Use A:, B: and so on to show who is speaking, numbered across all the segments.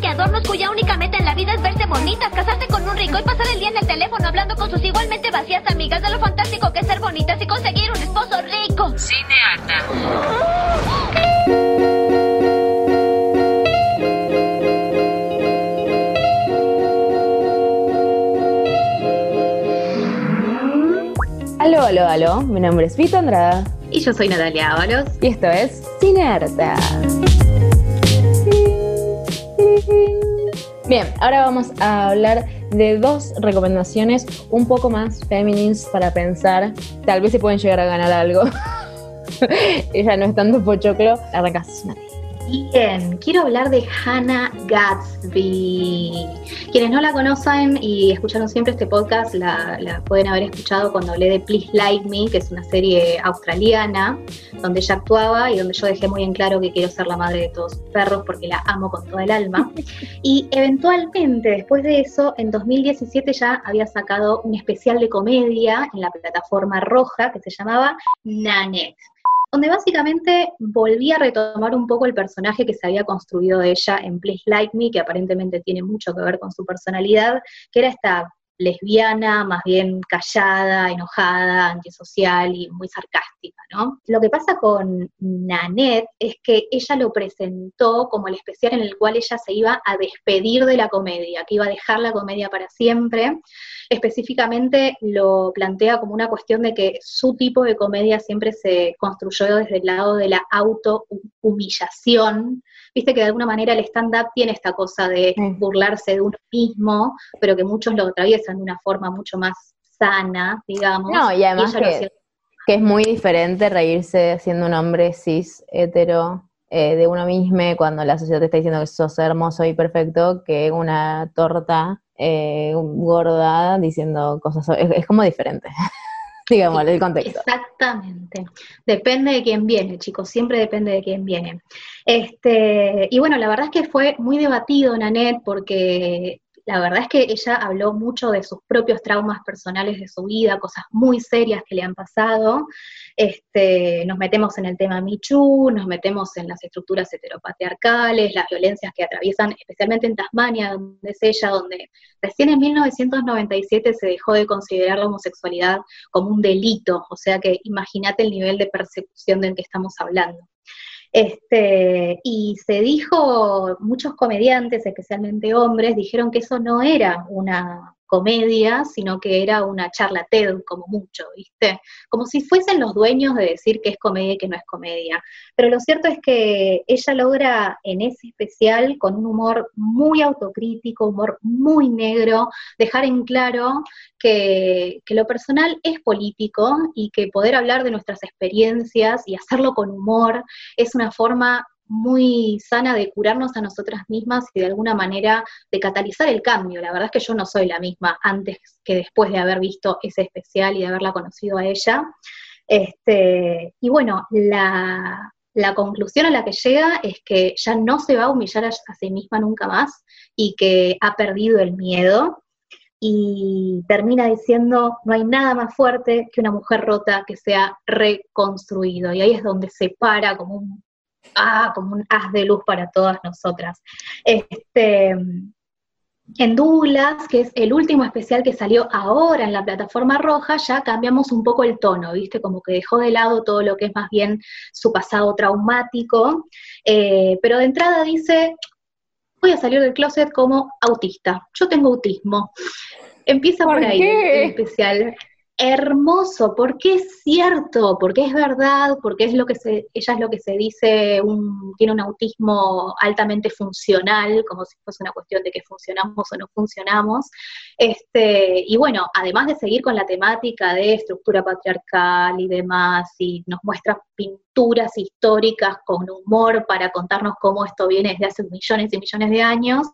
A: Que adornos cuya única meta en la vida es verse bonitas, casarse con un rico y pasar el día en el teléfono hablando con sus igualmente vacías amigas de lo fantástico que es ser bonitas y conseguir un esposo rico.
B: Cinearta.
C: Aló, aló, aló. Mi nombre es Vito Andrada
D: Y yo soy Natalia Ábalos.
C: y esto es Cinearta. Bien, ahora vamos a hablar de dos recomendaciones un poco más feminines para pensar. Tal vez se pueden llegar a ganar algo. Ella no es tanto pochoclo. Arrancas, Nati.
D: Bien, quiero hablar de Hannah Gatsby. Quienes no la conocen y escucharon siempre este podcast, la, la pueden haber escuchado cuando hablé de Please Like Me, que es una serie australiana donde ella actuaba y donde yo dejé muy en claro que quiero ser la madre de todos sus perros porque la amo con toda el alma. Y eventualmente, después de eso, en 2017 ya había sacado un especial de comedia en la plataforma roja que se llamaba Nanette donde básicamente volví a retomar un poco el personaje que se había construido de ella en Please Like Me, que aparentemente tiene mucho que ver con su personalidad, que era esta lesbiana, más bien callada, enojada, antisocial y muy sarcástica, ¿no? Lo que pasa con Nanette es que ella lo presentó como el especial en el cual ella se iba a despedir de la comedia, que iba a dejar la comedia para siempre. Específicamente lo plantea como una cuestión de que su tipo de comedia siempre se construyó desde el lado de la auto-humillación. Viste que de alguna manera el stand-up tiene esta cosa de
C: Sí.
D: burlarse de uno mismo, pero que muchos lo atraviesan de una forma mucho más sana, digamos.
C: No, y además que- Que es muy diferente reírse siendo un hombre cis, hetero, eh, de uno mismo cuando la sociedad te está diciendo que sos hermoso y perfecto, que una torta eh, gorda diciendo cosas. Es, es como diferente, digamos, el contexto.
D: Exactamente. Depende de quién viene, chicos, siempre depende de quién viene. Este, y bueno, la verdad es que fue muy debatido, Nanette, porque la verdad es que ella habló mucho de sus propios traumas personales de su vida, cosas muy serias que le han pasado. Este, nos metemos en el tema Michu, nos metemos en las estructuras heteropatriarcales, las violencias que atraviesan, especialmente en Tasmania, donde es ella, donde recién en 1997 se dejó de considerar la homosexualidad como un delito, o sea que imagínate el nivel de persecución del que estamos hablando. Este, y se dijo, muchos comediantes, especialmente hombres, dijeron que eso no era una comedia, sino que era una charla TED, como mucho, ¿viste? Como si fuesen los dueños de decir que es comedia y que no es comedia. Pero lo cierto es que ella logra en ese especial, con un humor muy autocrítico, humor muy negro, dejar en claro que, que lo personal es político y que poder hablar de nuestras experiencias y hacerlo con humor es una forma muy sana de curarnos a nosotras mismas y de alguna manera de catalizar el cambio. La verdad es que yo no soy la misma antes que después de haber visto ese especial y de haberla conocido a ella. Este, y bueno, la, la conclusión a la que llega es que ya no se va a humillar a, sí misma nunca más y que ha perdido el miedo y termina diciendo, no hay nada más fuerte que una mujer rota que sea reconstruido. Y ahí es donde se para como un, ah, como un haz de luz para todas nosotras. Este, en Douglas, que es el último especial que salió ahora en la plataforma roja, ya cambiamos un poco el tono, ¿viste? Como que dejó de lado todo lo que es más bien su pasado traumático, eh, pero de entrada dice, voy a salir del closet como autista, yo tengo autismo. Empieza por,
C: ¿Por
D: ahí
C: qué?
D: el especial. Hermoso, porque es cierto, porque es verdad, porque es lo que se, ella es lo que se dice, un, tiene un autismo altamente funcional, como si fuese una cuestión de que funcionamos o no funcionamos. Este, y bueno, además de seguir con la temática de estructura patriarcal y demás, y nos muestra pinturas históricas con humor para contarnos cómo esto viene desde hace millones y millones de años.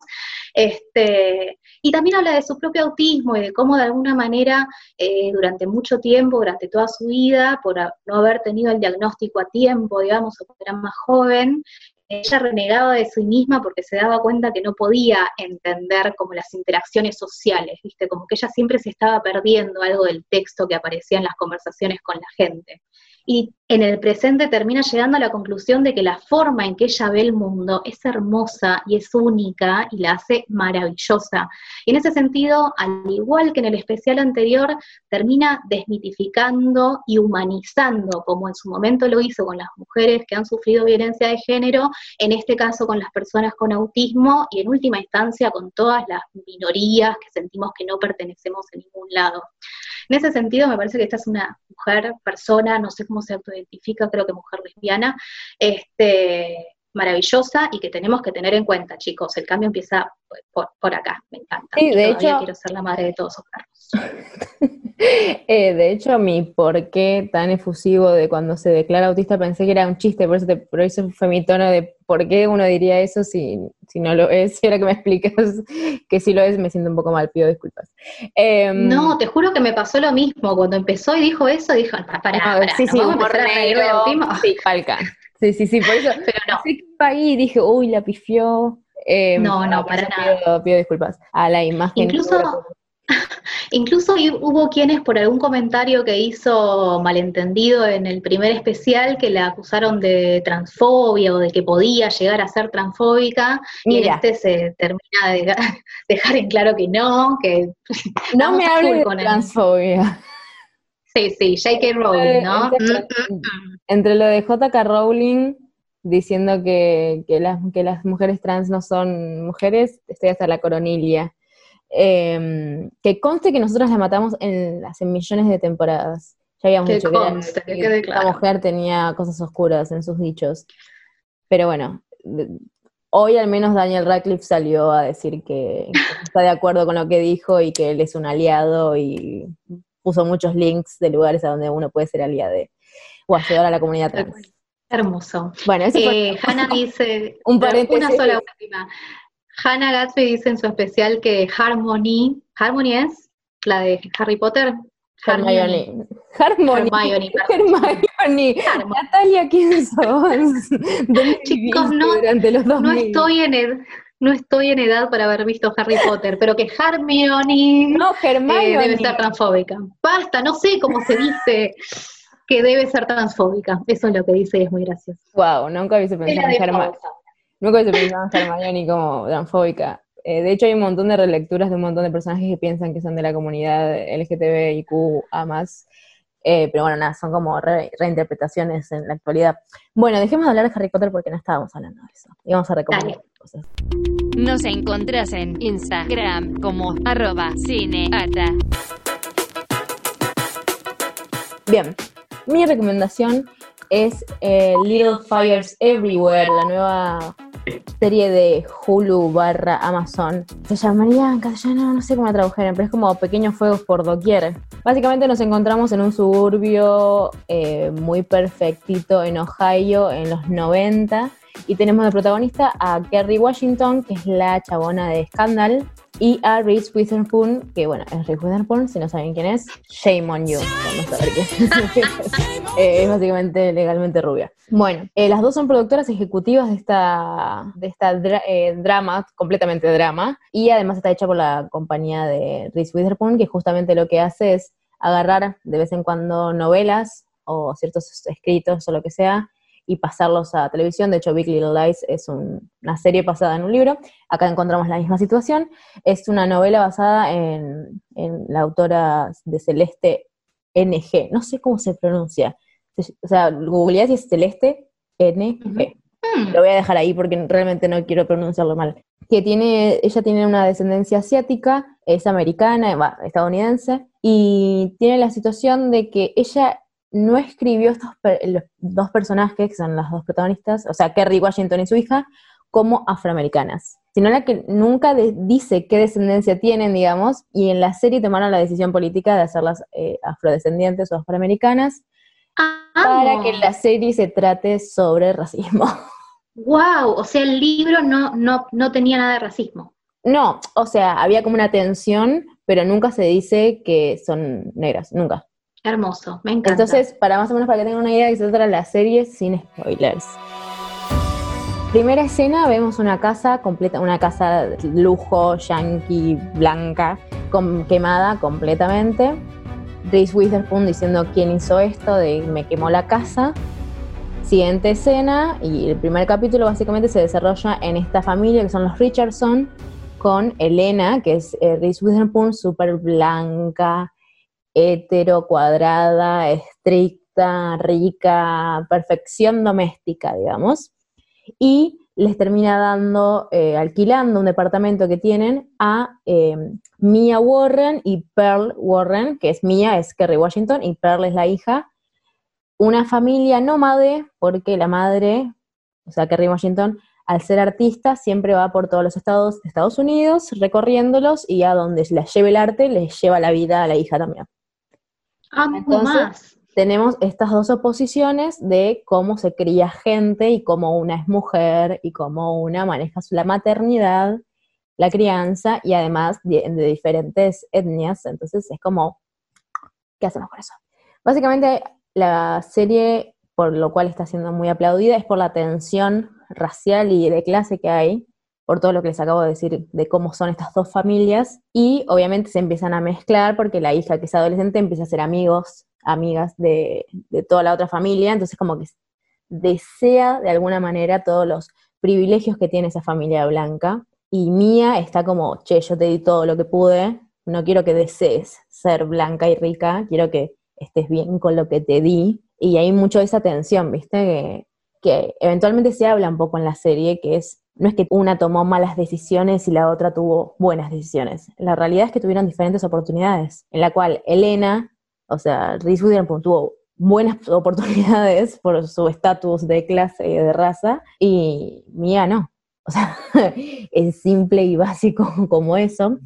D: Este, y también habla de su propio autismo y de cómo de alguna manera eh, durante mucho tiempo, durante toda su vida, por no haber tenido el diagnóstico a tiempo, digamos, o era más joven, ella renegaba de sí misma porque se daba cuenta que no podía entender como las interacciones sociales, ¿viste? Como que ella siempre se estaba perdiendo algo del texto que aparecía en las conversaciones con la gente y en el presente termina llegando a la conclusión de que la forma en que ella ve el mundo es hermosa y es única y la hace maravillosa. Y en ese sentido, al igual que en el especial anterior, termina desmitificando y humanizando, como en su momento lo hizo con las mujeres que han sufrido violencia de género, en este caso con las personas con autismo y en última instancia con todas las minorías que sentimos que no pertenecemos a ningún lado. En ese sentido, me parece que esta es una mujer, persona, no sé cómo se autoidentifica, creo que mujer lesbiana, este, maravillosa y que tenemos que tener en cuenta, chicos. El cambio empieza por, acá, me encanta.
C: Sí, de hecho,
D: quiero ser la madre de todos los
C: perros. Eh, de hecho, mi por qué tan efusivo de cuando se declara autista pensé que era un chiste, por eso, te, por eso fue mi tono de por qué uno diría eso si, si no lo es. Si ahora que me explicas que si lo es, me siento un poco mal, pido disculpas.
D: Em, no, te juro que me pasó lo mismo. Cuando empezó y dijo eso, dijo, para, para,
C: sí, sí,
D: vamos a empezar a reír
C: Sí. Sí, sí, sí, por eso. Pero no. ahí dije, uy, la pifió.
D: Em, no, no, para
C: nada. Pido, disculpas a la imagen.
D: Incluso, incluso hubo quienes por algún comentario que hizo malentendido en el primer especial que la acusaron de transfobia o de que podía llegar a ser transfóbica y en este se termina de dejar en claro que no, que
C: no me hables de transfobia.
D: Sí, sí, J.K. Rowling, ¿no?
C: Entre, lo de J.K. Rowling diciendo que, las, que las mujeres trans no son mujeres, estoy hasta la coronilia. Em, que conste que nosotros la matamos en, hace millones de temporadas. Ya habíamos dicho que, la mujer tenía cosas oscuras en sus dichos. Pero bueno, hoy al menos Daniel Radcliffe salió a decir que, está de acuerdo con lo que dijo y que él es un aliado y puso muchos links de lugares a donde uno puede ser aliado o ayudar a la comunidad trans.
D: Hermoso.
C: Bueno, eso
D: eh, Hannah dice,
C: un paréntesis.
D: una sola última. Hannah Gatsby dice en su especial que Harmony, Harmony es la de Harry Potter.
C: Hermione. Harmony.
D: Hermione.
C: Hermione. Natalia, ¿quién sos?
D: Chicos, no, no estoy en el, no estoy en edad para haber visto Harry Potter, pero que Hermione
C: no,
D: eh, debe ser transfóbica. Basta, no sé cómo se dice que debe ser transfóbica. Eso es lo que dice y es muy gracioso.
C: Wow, nunca hubiese pensado en Hermione. Nunca hubiese pensado en Hermione como transfóbica. Eh, de hecho, hay un montón de relecturas de un montón de personajes que piensan que son de la comunidad LGTBIQ a más. Eh, pero bueno, nada, son como reinterpretaciones en la actualidad. Bueno, dejemos de hablar de Harry Potter porque no estábamos hablando de eso. Y vamos a recomendar cosas.
B: Nos encontrás en Instagram como arroba cineata.
C: Bien, mi recomendación es eh, Little Fires Everywhere, la nueva serie de Hulu barra Amazon. Se llamaría en castellano, no sé cómo la tradujeron, pero es como Pequeños Fuegos por Doquier. Básicamente nos encontramos en un suburbio eh, muy perfectito en Ohio en los 90 y tenemos de protagonista a Kerry Washington, que es la chabona de Scandal, y a Reese Witherspoon, que bueno, es Reese Witherspoon, si no saben quién es, shame on you, no saber quién eh, es. básicamente legalmente rubia. Bueno, eh, las dos son productoras ejecutivas de esta, de esta eh, drama, completamente drama, y además está hecha por la compañía de Reese Witherspoon, que justamente lo que hace es agarrar de vez en cuando novelas o ciertos escritos o lo que sea, y pasarlos a televisión. De hecho, Big Little Lies es una serie basada en un libro. Acá encontramos la misma situación. Es una novela basada en, la autora de Celeste NG. No sé cómo se pronuncia. O sea, googleás si es Celeste NG. Hmm. Lo voy a dejar ahí porque realmente no quiero pronunciarlo mal. Que tiene, ella tiene una descendencia asiática, es americana, estadounidense, y tiene la situación de que ella no escribió estos los dos personajes, que son las dos protagonistas, o sea, Kerry Washington y su hija, como afroamericanas, sino la que nunca dice qué descendencia tienen, digamos, y en la serie tomaron la decisión política de hacerlas eh, afrodescendientes o afroamericanas, para que la serie se trate sobre racismo.
D: Wow, o sea, el libro no, no, no tenía nada de racismo.
C: No, o sea, había como una tensión, pero nunca se dice que son negras, nunca.
D: Hermoso, me encanta.
C: Entonces, para más o menos para que tengan una idea de qué se trata la serie sin spoilers. Primera escena, vemos una casa completa, una casa de lujo, yankee, blanca, quemada completamente. Reese Witherspoon diciendo quién hizo esto, de me quemó la casa. Siguiente escena, y el primer capítulo básicamente se desarrolla en esta familia que son los Richardson, con Elena, que es eh, Reese Witherspoon, súper blanca, hetero, cuadrada, estricta, rica, perfección doméstica, digamos y les termina dando, eh, alquilando un departamento que tienen a eh, Mia Warren y Pearl Warren, que es Mia, es Kerry Washington, y Pearl es la hija. Una familia nómade, porque la madre, o sea, Kerry Washington, al ser artista, siempre va por todos los estados de Estados Unidos, recorriéndolos, y a donde la lleve el arte, les lleva la vida a la hija también.
D: Más
C: tenemos estas dos oposiciones de cómo se cría gente y cómo una es mujer y cómo una maneja la maternidad, la crianza y además de, diferentes etnias. Entonces es como, ¿qué hacemos con eso? Básicamente la serie, por lo cual está siendo muy aplaudida, es por la tensión racial y de clase que hay, por todo lo que les acabo de decir de cómo son estas dos familias, y obviamente se empiezan a mezclar porque la hija que es adolescente empieza a ser amigos amigas de, toda la otra familia, entonces como que desea de alguna manera todos los privilegios que tiene esa familia blanca. Y Mía está como, che, yo te di todo lo que pude, no quiero que desees ser blanca y rica, quiero que estés bien con lo que te di. Y hay mucho de esa tensión, ¿viste? Que, que eventualmente se habla un poco en la serie, que es, no es que una tomó malas decisiones y la otra tuvo buenas decisiones. La realidad es que tuvieron diferentes oportunidades, en la cual Elena o sea, Reese Witherspoon tuvo buenas oportunidades por su estatus de clase y de raza, y Mía no. O sea, es simple y básico como eso,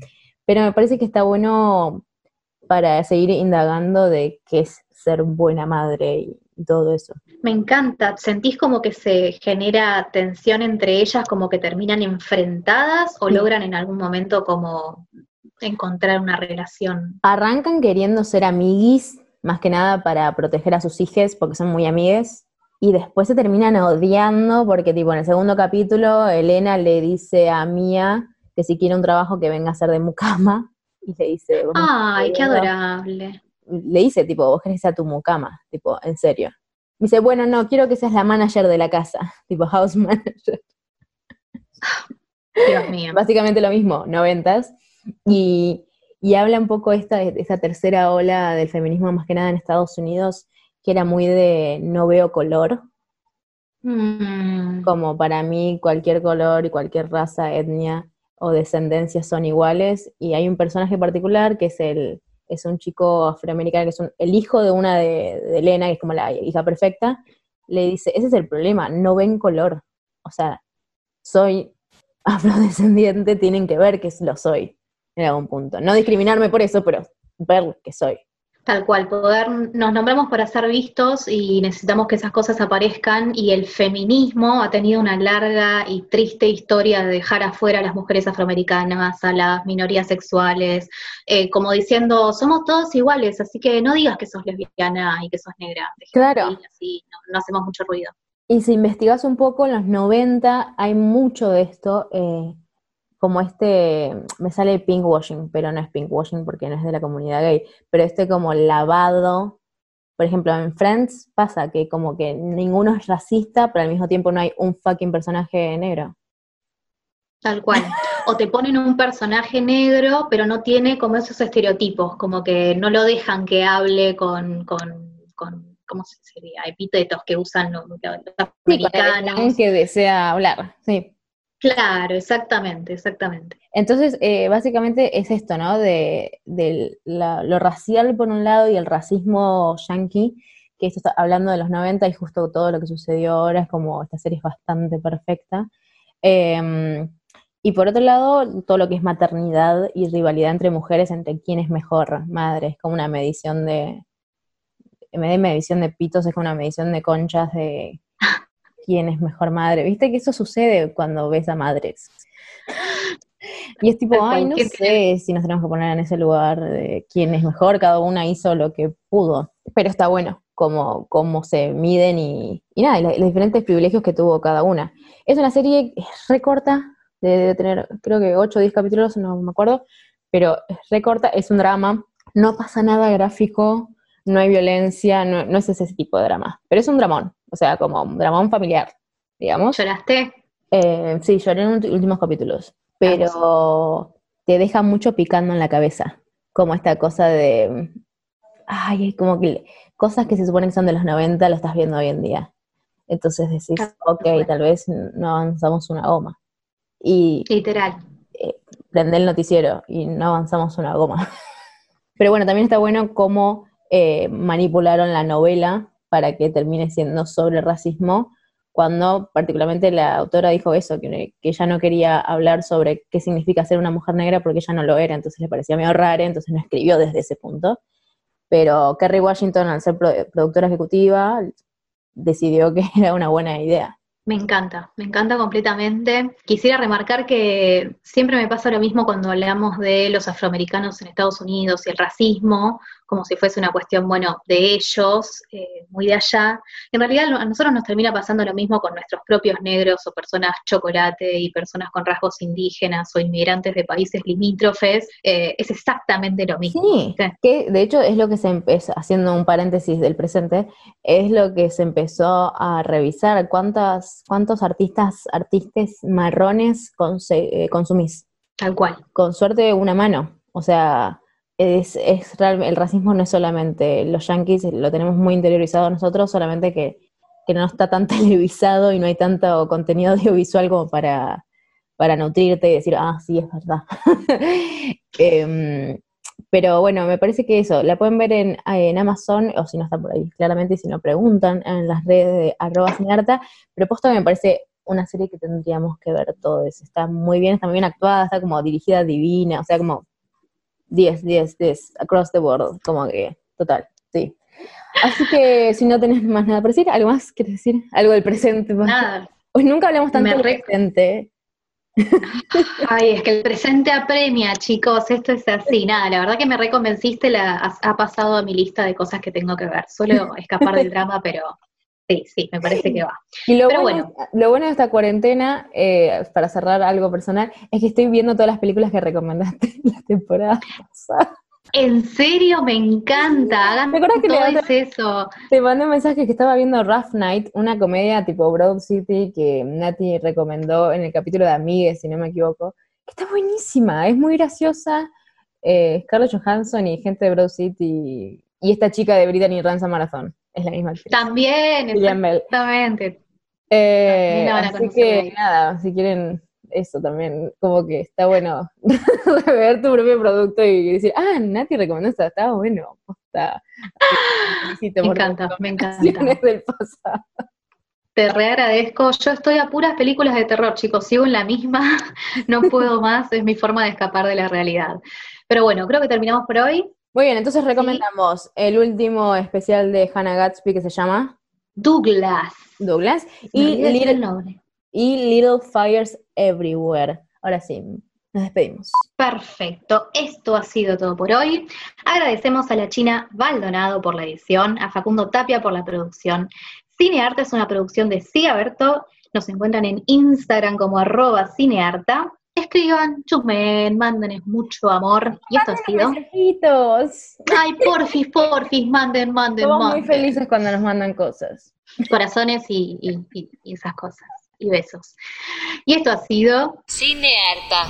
C: pero me parece que está bueno para seguir indagando de qué es ser buena madre y todo eso.
D: Me encanta, ¿sentís como que se genera tensión entre ellas, como que terminan enfrentadas o logran en algún momento como encontrar una relación.
C: Arrancan queriendo ser amiguis, más que nada para proteger a sus hijas, porque son muy amigues, y después se terminan odiando, porque tipo en el segundo capítulo, Elena le dice a Mía que si quiere un trabajo que venga a ser de mucama, y le dice...
D: ¡Ay, qué adorable!
C: Le dice, tipo, vos querés tu mucama, tipo, en serio. dice, bueno, no, quiero que seas la manager de la casa, tipo house manager.
D: Dios mío.
C: Básicamente lo mismo, noventas. Y, habla un poco esta, esta tercera ola del feminismo, más que nada en Estados Unidos, que era muy de no veo color.
D: Mm.
C: Como para mí cualquier color y cualquier raza, etnia o descendencia son iguales. Y hay un personaje particular que es el es un chico afroamericano, que es el hijo de una de, de Elena, que es como la hija perfecta, le dice, ese es el problema, no ven color. O sea, soy afrodescendiente, tienen que ver que lo soy en algún punto. No discriminarme por eso, pero ver que soy.
D: Tal cual, poder, nos nombramos para ser vistos y necesitamos que esas cosas aparezcan y el feminismo ha tenido una larga y triste historia de dejar afuera a las mujeres afroamericanas, a las minorías sexuales, eh, como diciendo, somos todos iguales, así que no digas que sos lesbiana y que sos negra.
C: Claro.
D: así no, hacemos mucho ruido.
C: Y si investigas un poco, en los 90 hay mucho de esto. Eh, como este, me sale pinkwashing, pero no es pinkwashing porque no es de la comunidad gay, pero este como lavado, por ejemplo, en Friends pasa que como que ninguno es racista, pero al mismo tiempo no hay un fucking personaje negro.
D: Tal cual. O te ponen un personaje negro, pero no tiene como esos estereotipos, como que no lo dejan que hable con, con, con ¿cómo sería? Epítetos que usan los, los
C: americanos. que desea hablar, sí.
D: Claro, exactamente, exactamente.
C: Entonces, eh, básicamente es esto, ¿no? De, lo racial por un lado y el racismo yankee, que esto está hablando de los 90 y justo todo lo que sucedió ahora es como esta serie es bastante perfecta. Em, y por otro lado, todo lo que es maternidad y rivalidad entre mujeres, entre quién es mejor madre, es como una medición de, en vez de medición de pitos, es como una medición de conchas de quién es mejor madre. Viste que eso sucede cuando ves a madres. Y es tipo, ay, no
D: ¿qué
C: sé si nos tenemos que poner en ese lugar de quién es mejor, cada una hizo lo que pudo. Pero está bueno cómo, cómo se miden y, y nada, y los diferentes privilegios que tuvo cada una. Es una serie recorta, debe tener creo que 8 o 10 capítulos, no me acuerdo, pero es recorta, es un drama, no pasa nada gráfico, no hay violencia, no, no es ese tipo de drama, pero es un dramón, o sea, como un dramón familiar, digamos.
D: ¿Lloraste?
C: Eh, sí, lloré en los últimos capítulos, pero te deja mucho picando en la cabeza, como esta cosa de, ay, como que cosas que se suponen que son de los 90 lo estás viendo hoy en día. Entonces decís,
D: Tal
C: ok, tal vez no avanzamos una goma. Y
D: Literal.
C: prende el noticiero y no avanzamos una goma. Pero bueno, también está bueno cómo eh, manipularon la novela para que termine siendo sobre racismo, cuando particularmente la autora dijo eso, que, que ella no quería hablar sobre qué significa ser una mujer negra porque ella no lo era, entonces le parecía medio raro, entonces no escribió desde ese punto. Pero Kerry Washington, al ser pro- productora ejecutiva, decidió que era una buena idea.
D: Me encanta, me encanta completamente. Quisiera remarcar que siempre me pasa lo mismo cuando hablamos de los afroamericanos en Estados Unidos y el racismo, como si fuese una cuestión, bueno, de ellos, eh, muy de allá. En realidad a nosotros nos termina pasando lo mismo con nuestros propios negros o personas chocolate y personas con rasgos indígenas o inmigrantes de países limítrofes. Eh, es exactamente lo mismo.
C: Sí,
D: Sí.
C: que de hecho es lo que se empezó, haciendo un paréntesis del presente, es lo que se empezó a revisar, cuántas, cuántos artistas, artistas marrones conse- eh, consumís.
D: Tal cual.
C: Con suerte una mano. O sea, es, es el racismo no es solamente los yanquis, lo tenemos muy interiorizado nosotros, solamente que, que no está tan televisado y no hay tanto contenido audiovisual como para, para nutrirte y decir, ah, sí, es verdad. Em, pero bueno, me parece que eso, la pueden ver en, en Amazon, o si no está por ahí, claramente, si no preguntan en las redes de arroba cinearta, pero posta me parece una serie que tendríamos que ver todos. Está muy bien, está muy bien actuada, está como dirigida divina, o sea, como 10, 10, 10, across the board, como que, total, sí. Así que si no tenés más nada para decir, ¿algo más quieres decir? ¿Algo del presente?
D: Nada.
C: Hoy nunca hablamos tanto del
D: re-
C: presente.
D: Ay, es que el presente apremia, chicos, esto es así. Nada, la verdad que me reconvenciste, la, ha, ha pasado a mi lista de cosas que tengo que ver. Suelo escapar del drama, pero sí, sí, me parece que va.
C: Y lo
D: Pero
C: bueno, lo bueno de esta cuarentena, eh, para cerrar algo personal, es que estoy viendo todas las películas que recomendaste la temporada pasada.
D: En serio, me encanta. Hagan
C: ¿Te acuerdas que
D: todo
C: le-
D: es eso.
C: Te mandé un mensaje que estaba viendo Rough Night, una comedia tipo Broad City que Nati recomendó en el capítulo de Amigues, si no me equivoco, que está buenísima, es muy graciosa. Eh, Scarlett Johansson y gente de Broad City y esta chica de Brittany Ransom Marathon, es la misma actriz.
D: También, exactamente.
C: Eh,
D: van a
C: así que nada, si quieren eso también, como que está bueno ver tu propio producto y decir, ah, Nati recomendó esto, está bueno. Felicito
D: Me encanta, me encanta.
C: del pasado.
D: Te reagradezco. Yo estoy a puras películas de terror, chicos. Sigo en la misma. No puedo más. Es mi forma de escapar de la realidad. Pero bueno, creo que terminamos por hoy.
C: Muy bien, entonces recomendamos el último especial de Hannah Gatsby que se llama
D: Douglas.
C: Douglas y Little, y Little Fires Everywhere. Ahora sí, nos despedimos.
D: Perfecto, esto ha sido todo por hoy. Agradecemos a la China Baldonado por la edición, a Facundo Tapia por la producción. Cinearta es una producción de Cigaberto. Nos encuentran en Instagram como arroba cinearta. Escriban, chusmen, mándenes mucho amor. Y esto ha sido.
C: Mensajitos.
D: Ay, porfis, porfis, manden, manden,
C: Somos muy
D: manden.
C: felices cuando nos mandan cosas.
D: Corazones y, y- y- y esas cosas. Y besos. Y esto ha sido.
B: Cinearta.